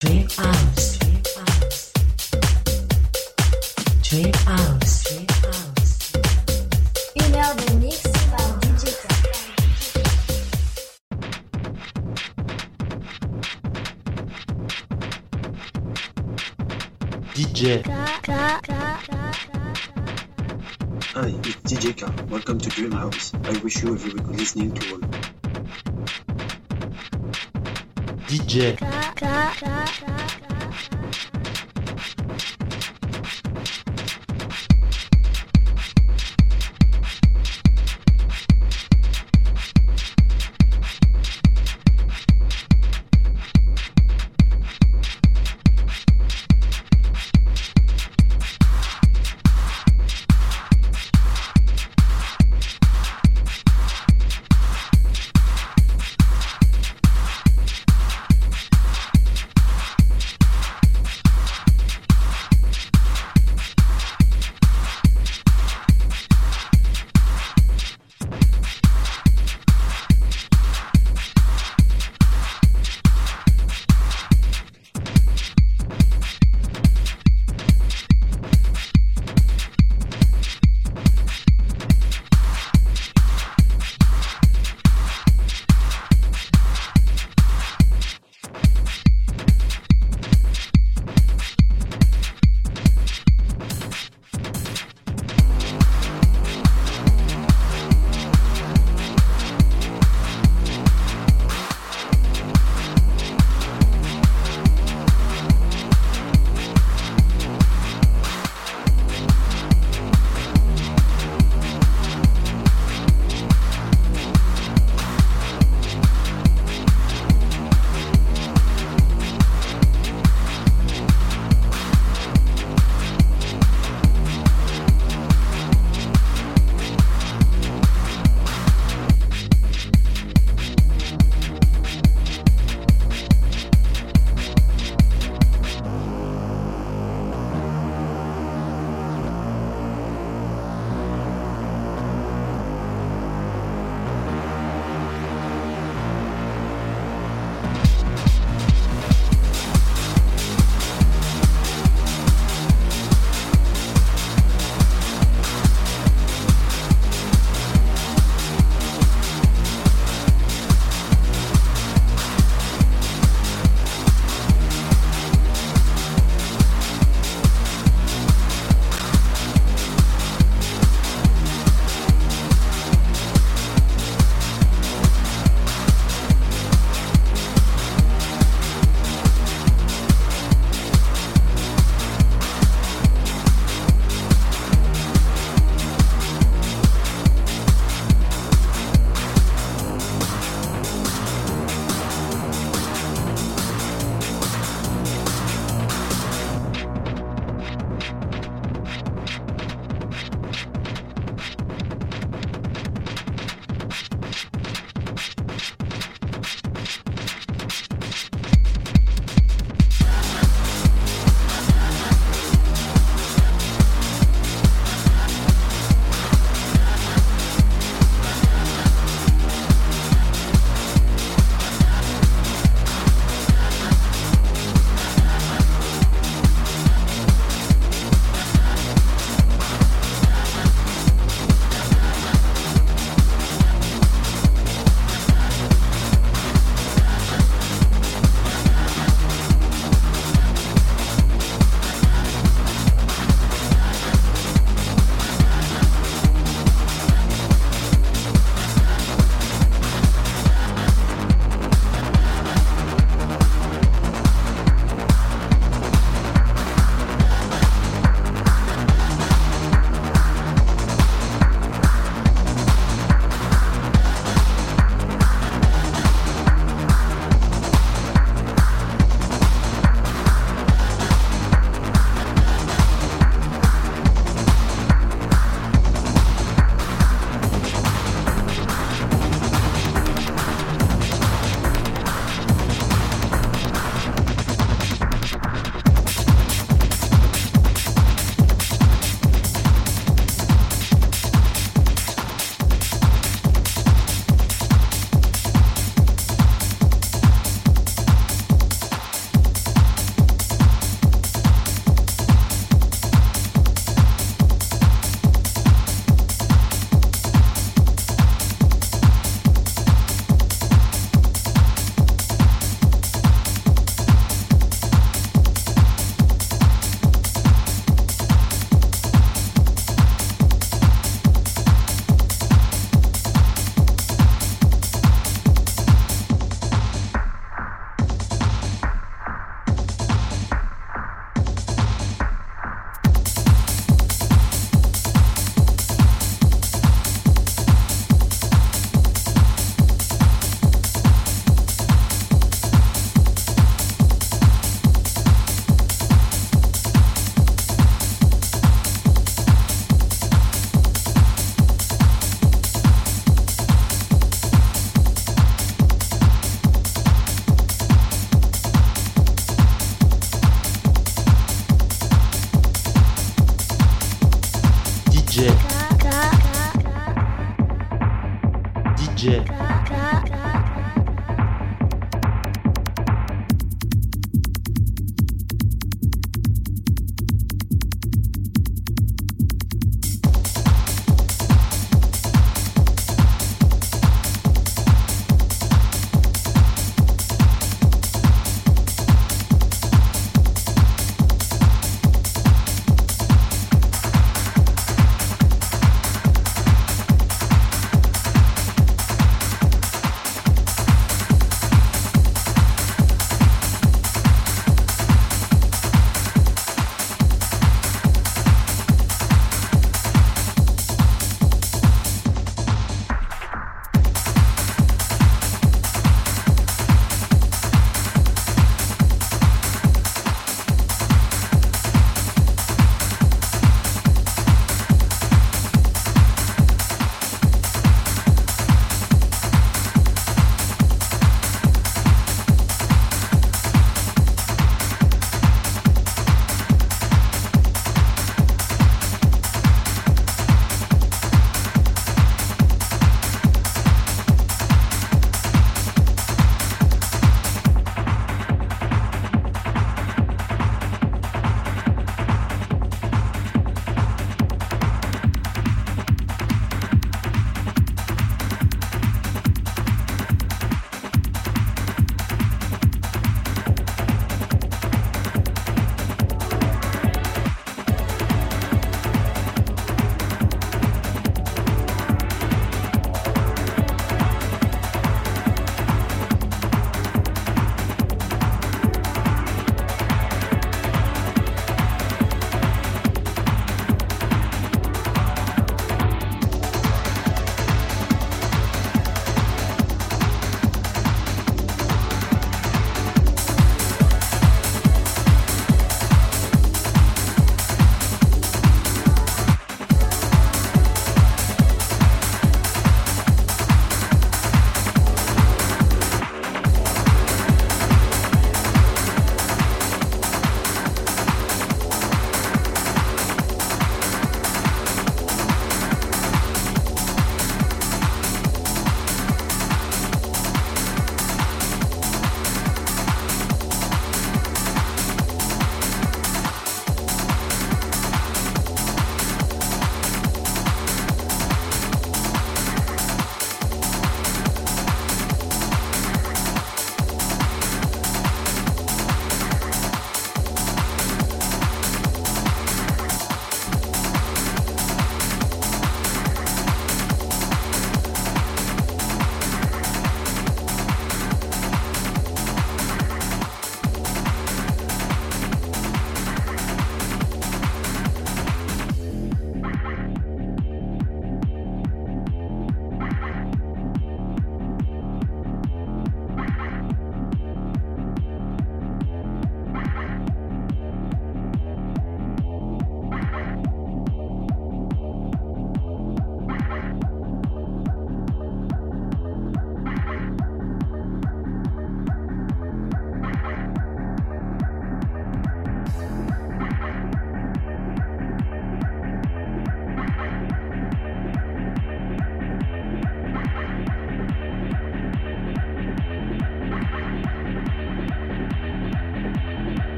Dream House. Dream House. Une heure de mix par DJ K. DJ, Hi, it's DJ K. Welcome to Dream House. I wish you a very good listening to all. DJ, 啥啥啥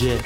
DJ,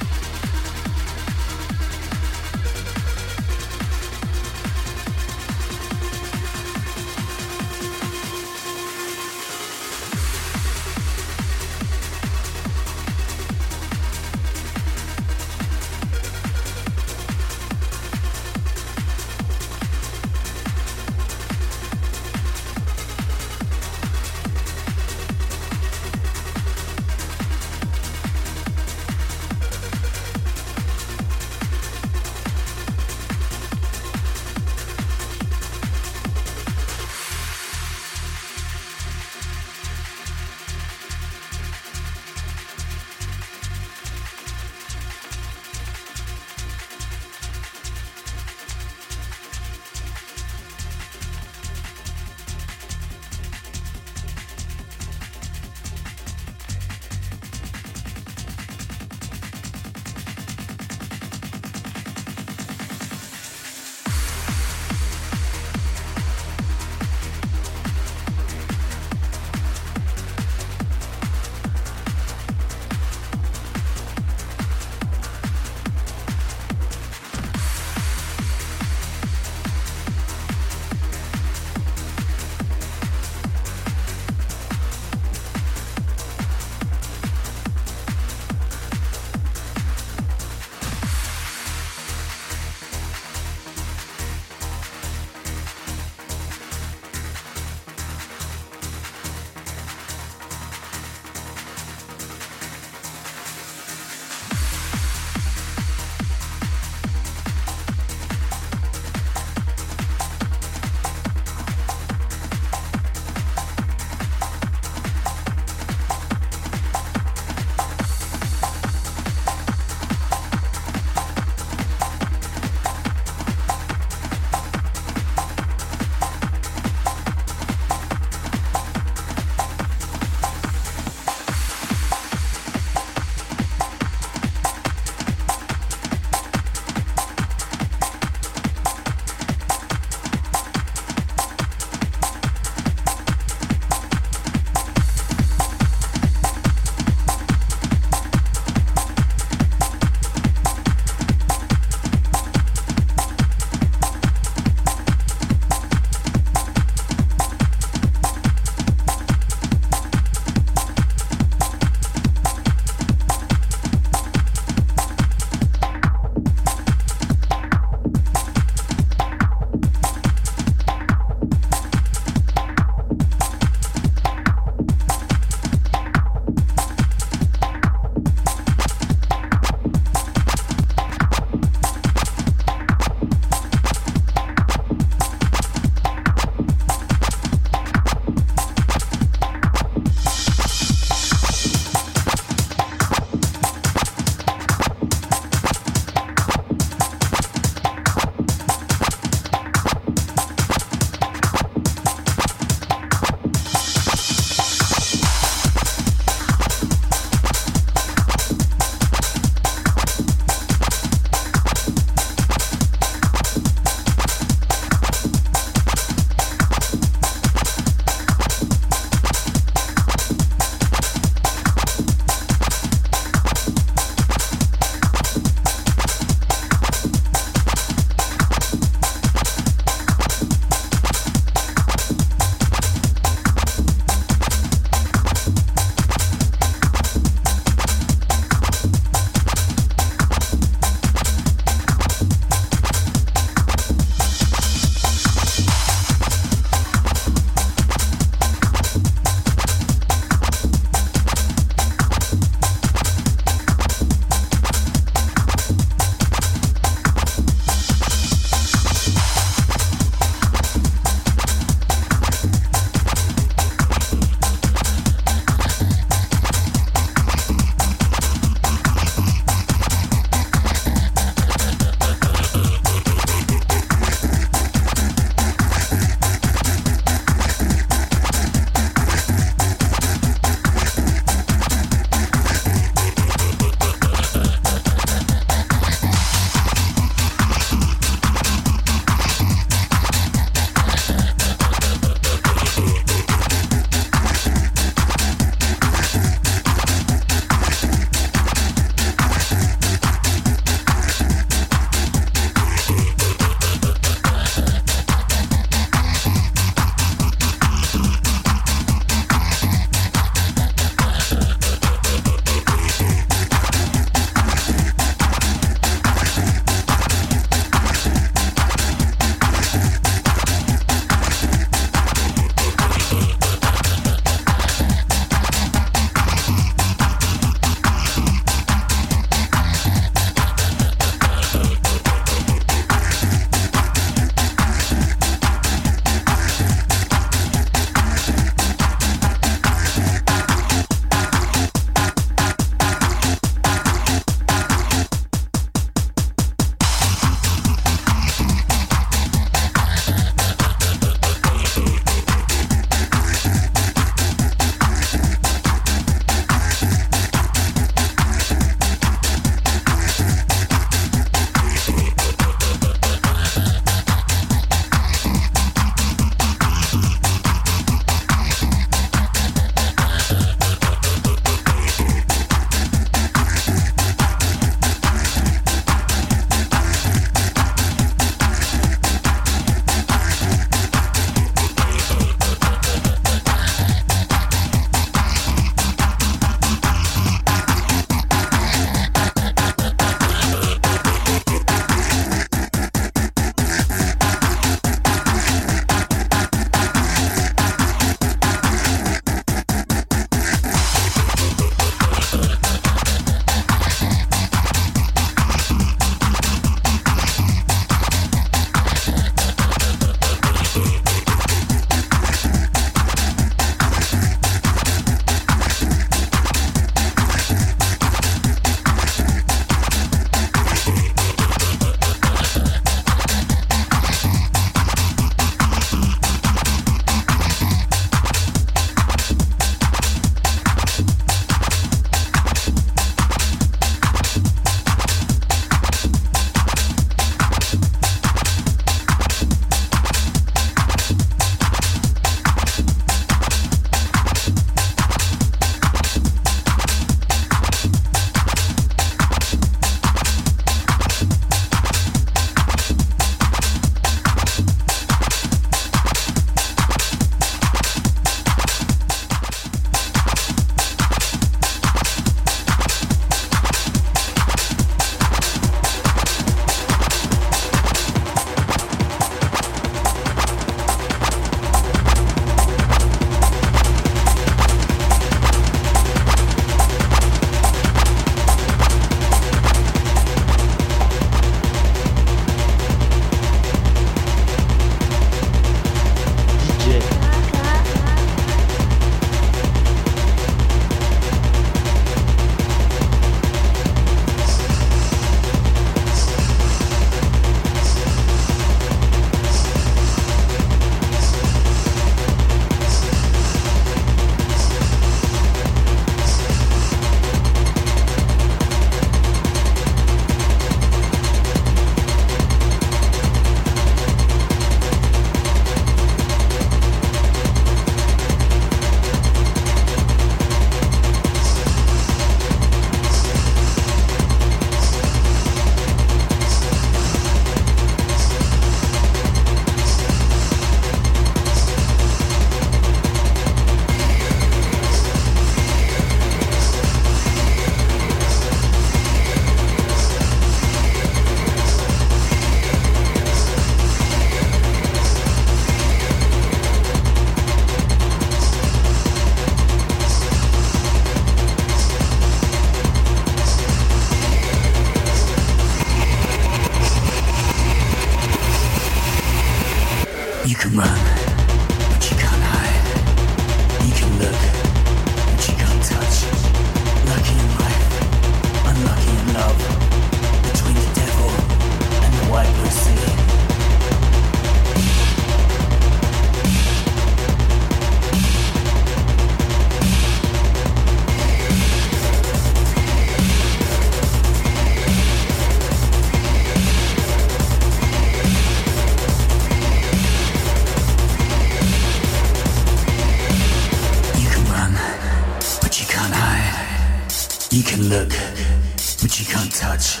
but you can't touch.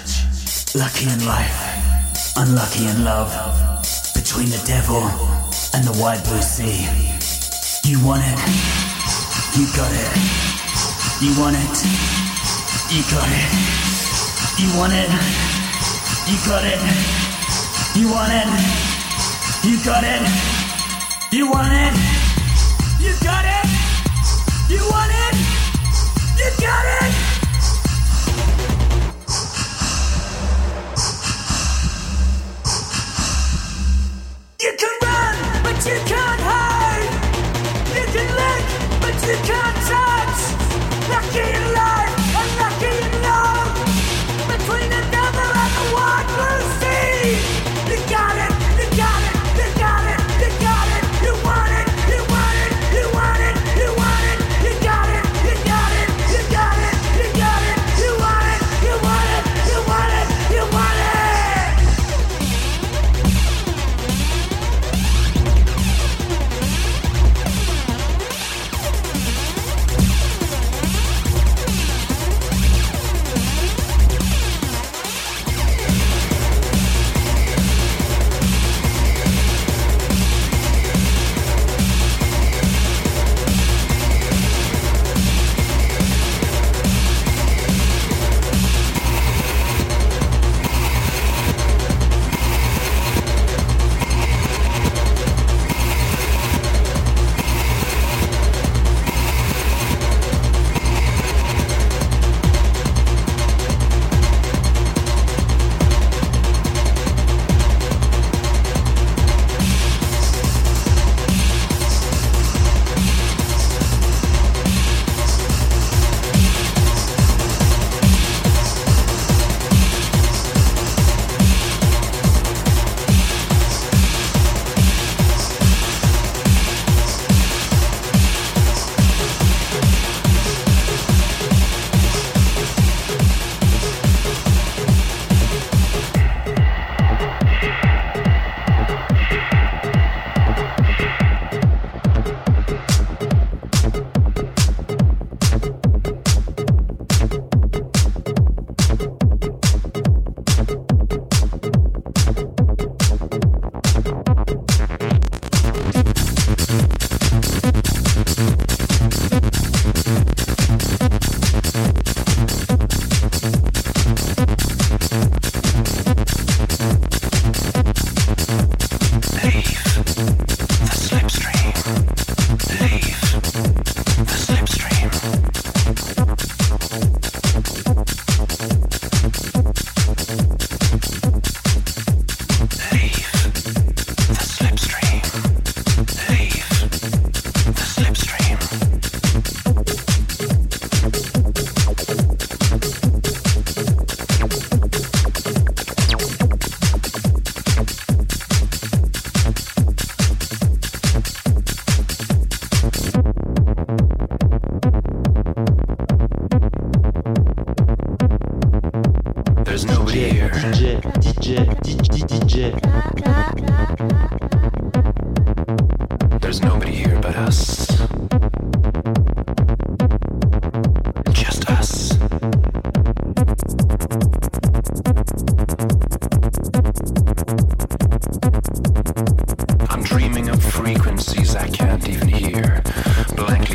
Lucky in life, unlucky in love. Between the devil and the wide blue sea. You want it, you got it. You want it, you got it. You want it, you got it. You want it, you got it. You want it, you got it. You want it, you got it. Satan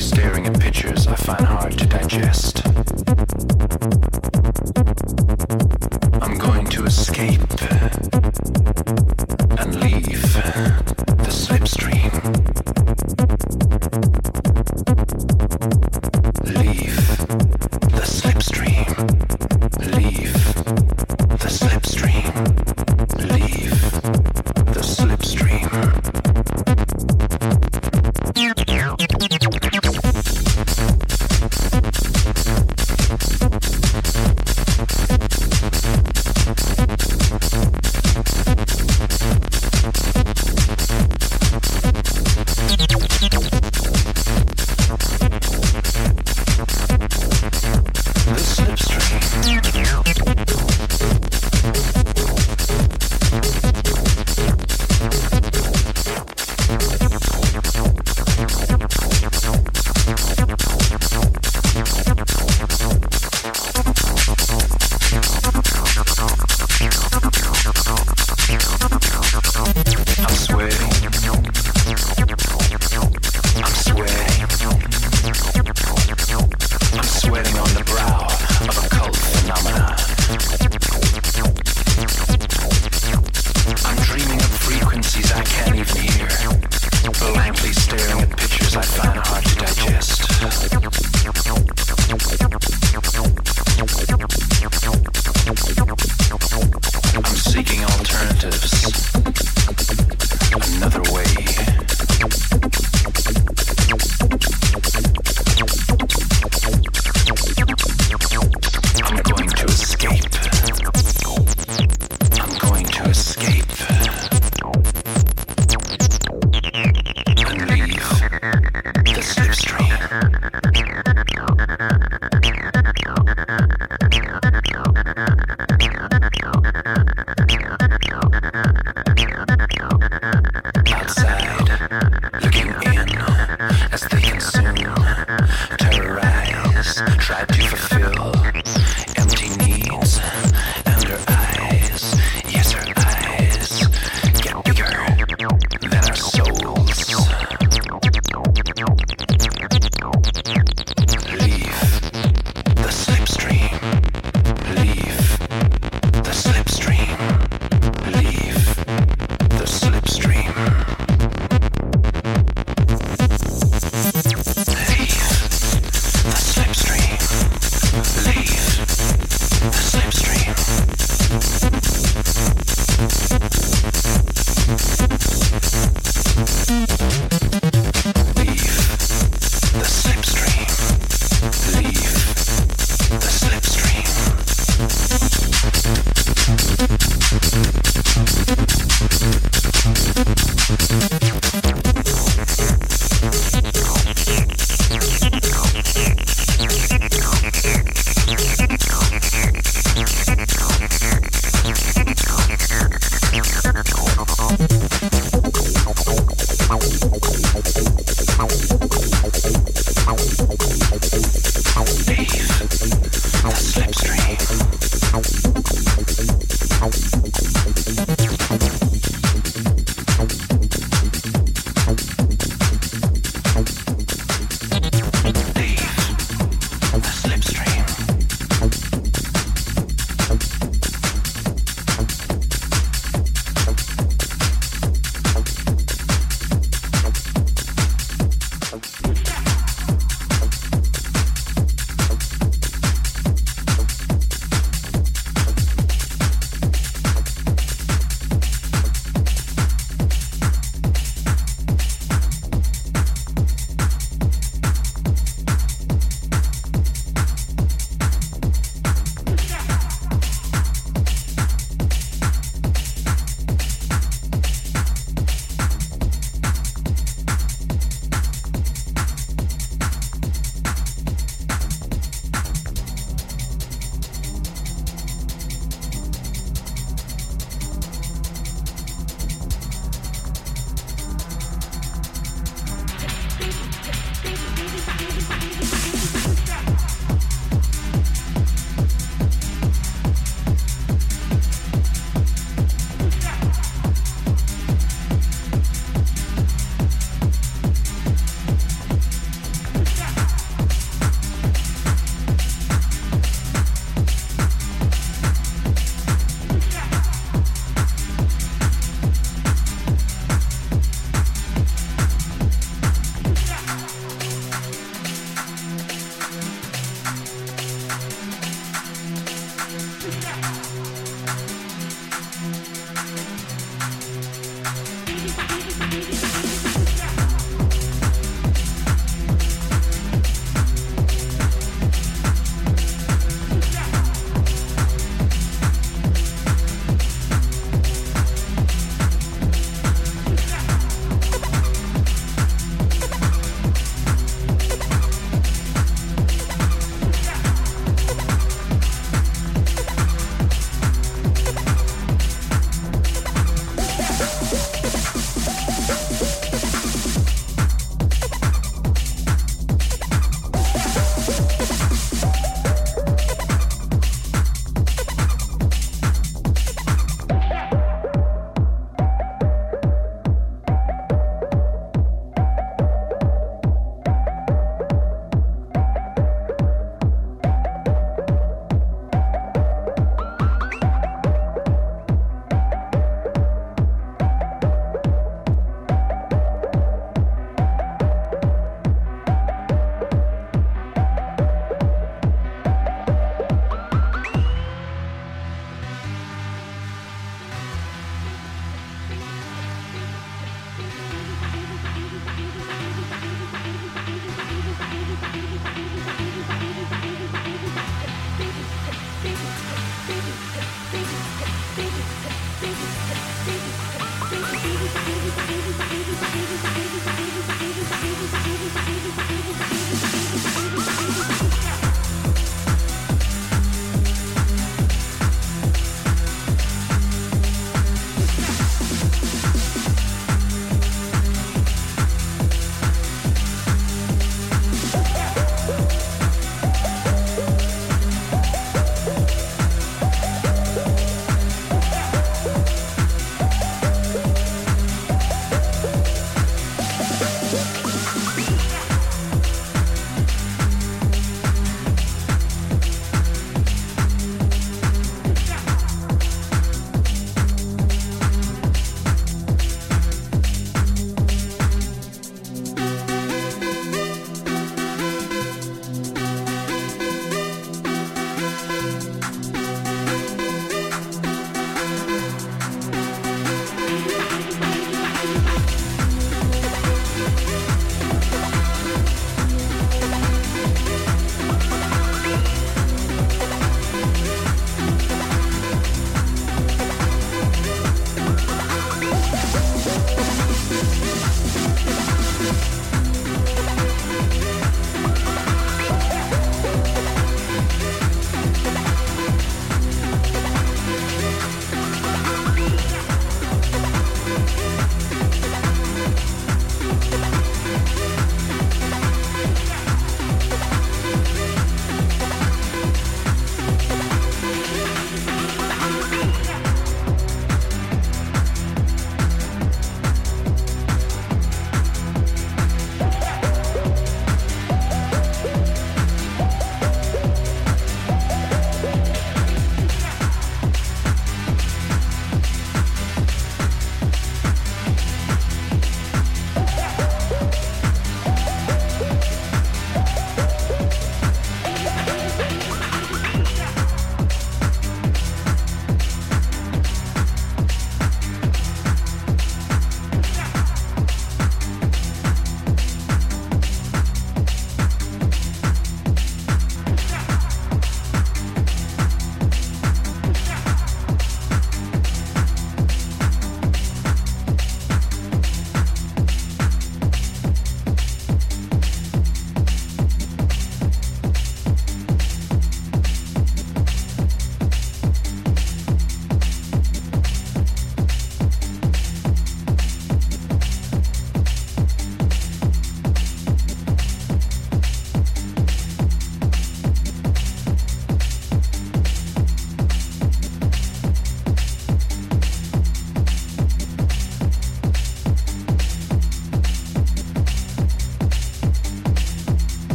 staring at pictures I find hard to digest.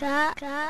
DJ, K, K, K, K, K.